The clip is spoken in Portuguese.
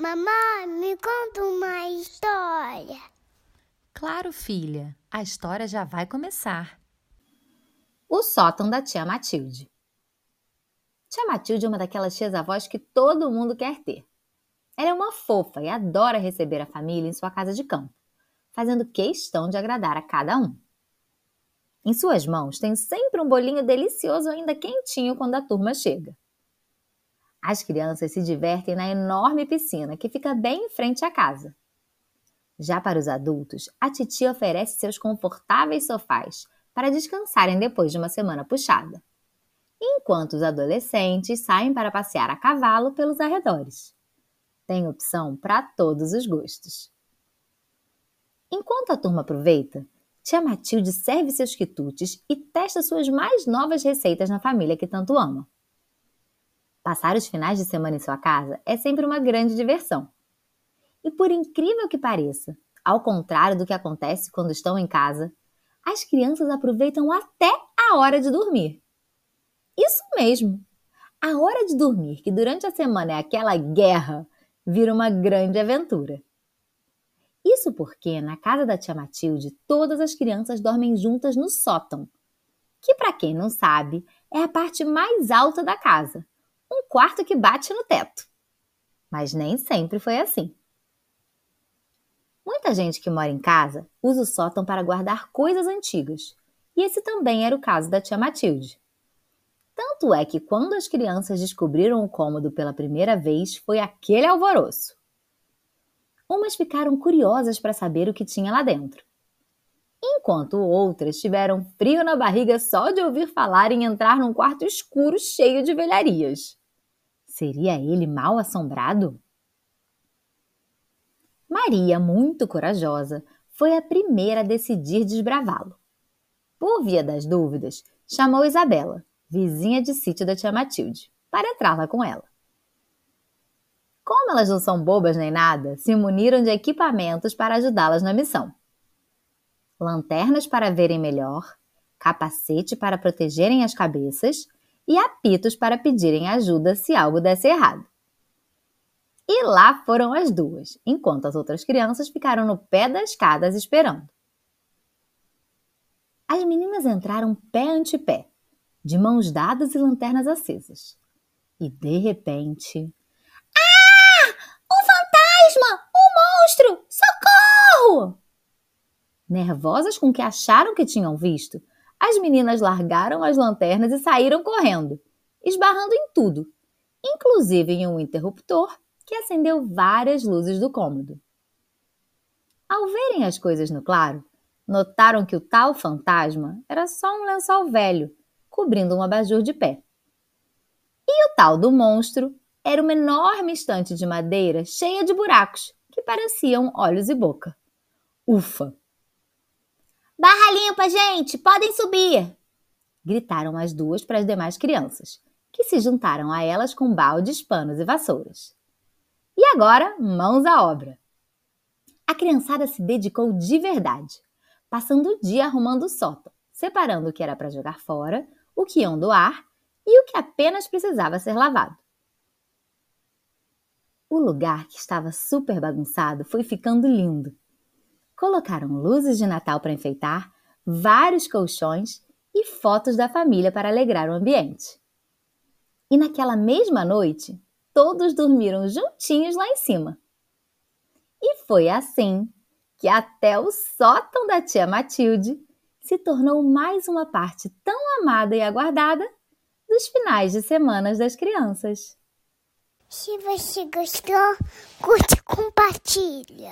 Mamãe, me conta uma história. Claro, filha, a história já vai começar. O sótão da tia Matilde. Tia Matilde é uma daquelas tias avós que todo mundo quer ter. Ela é uma fofa e adora receber a família em sua casa de campo, fazendo questão de agradar a cada um. Em suas mãos tem sempre um bolinho delicioso ainda quentinho quando a turma chega. As crianças se divertem na enorme piscina que fica bem em frente à casa. Já para os adultos, a titia oferece seus confortáveis sofás para descansarem depois de uma semana puxada, enquanto os adolescentes saem para passear a cavalo pelos arredores. Tem opção para todos os gostos. Enquanto a turma aproveita, tia Matilde serve seus quitutes e testa suas mais novas receitas na família que tanto ama. Passar os finais de semana em sua casa é sempre uma grande diversão. E por incrível que pareça, ao contrário do que acontece quando estão em casa, as crianças aproveitam até a hora de dormir. Isso mesmo! A hora de dormir, que durante a semana é aquela guerra, vira uma grande aventura. Isso porque na casa da tia Matilde todas as crianças dormem juntas no sótão, que, para quem não sabe, é a parte mais alta da casa um quarto que bate no teto. Mas nem sempre foi assim. Muita gente que mora em casa usa o sótão para guardar coisas antigas, e esse também era o caso da tia Matilde. Tanto é que quando as crianças descobriram o cômodo pela primeira vez, foi aquele alvoroço. Umas ficaram curiosas para saber o que tinha lá dentro, enquanto outras tiveram frio na barriga só de ouvir falar em entrar num quarto escuro cheio de velharias. Seria ele mal assombrado? Maria, muito corajosa, foi a primeira a decidir desbravá-lo. Por via das dúvidas, chamou Isabela, vizinha de sítio da tia Matilde, para entrar lá com ela. Como elas não são bobas nem nada, se muniram de equipamentos para ajudá-las na missão. Lanternas para verem melhor, capacete para protegerem as cabeças e apitos para pedirem ajuda se algo desse errado. E lá foram as duas, enquanto as outras crianças ficaram no pé das escadas esperando. As meninas entraram pé ante pé, de mãos dadas e lanternas acesas. E de repente. Ah! Um fantasma! Um monstro! Socorro! Nervosas com o que acharam que tinham visto, as meninas largaram as lanternas e saíram correndo, esbarrando em tudo, inclusive em um interruptor que acendeu várias luzes do cômodo. Ao verem as coisas no claro, notaram que o tal fantasma era só um lençol velho, cobrindo um abajur de pé. E o tal do monstro era uma enorme estante de madeira cheia de buracos que pareciam olhos e boca. Ufa! Barra limpa, gente! Podem subir! Gritaram as duas para as demais crianças, que se juntaram a elas com baldes, panos e vassouras. E agora, mãos à obra! A criançada se dedicou de verdade, passando o dia arrumando o sótão, separando o que era para jogar fora, o que iam doar e o que apenas precisava ser lavado. O lugar que estava super bagunçado foi ficando lindo colocaram luzes de Natal para enfeitar, vários colchões e fotos da família para alegrar o ambiente. E naquela mesma noite, todos dormiram juntinhos lá em cima. E foi assim que até o sótão da tia Matilde se tornou mais uma parte tão amada e aguardada dos finais de semanas das crianças. Se você gostou, curte e compartilha.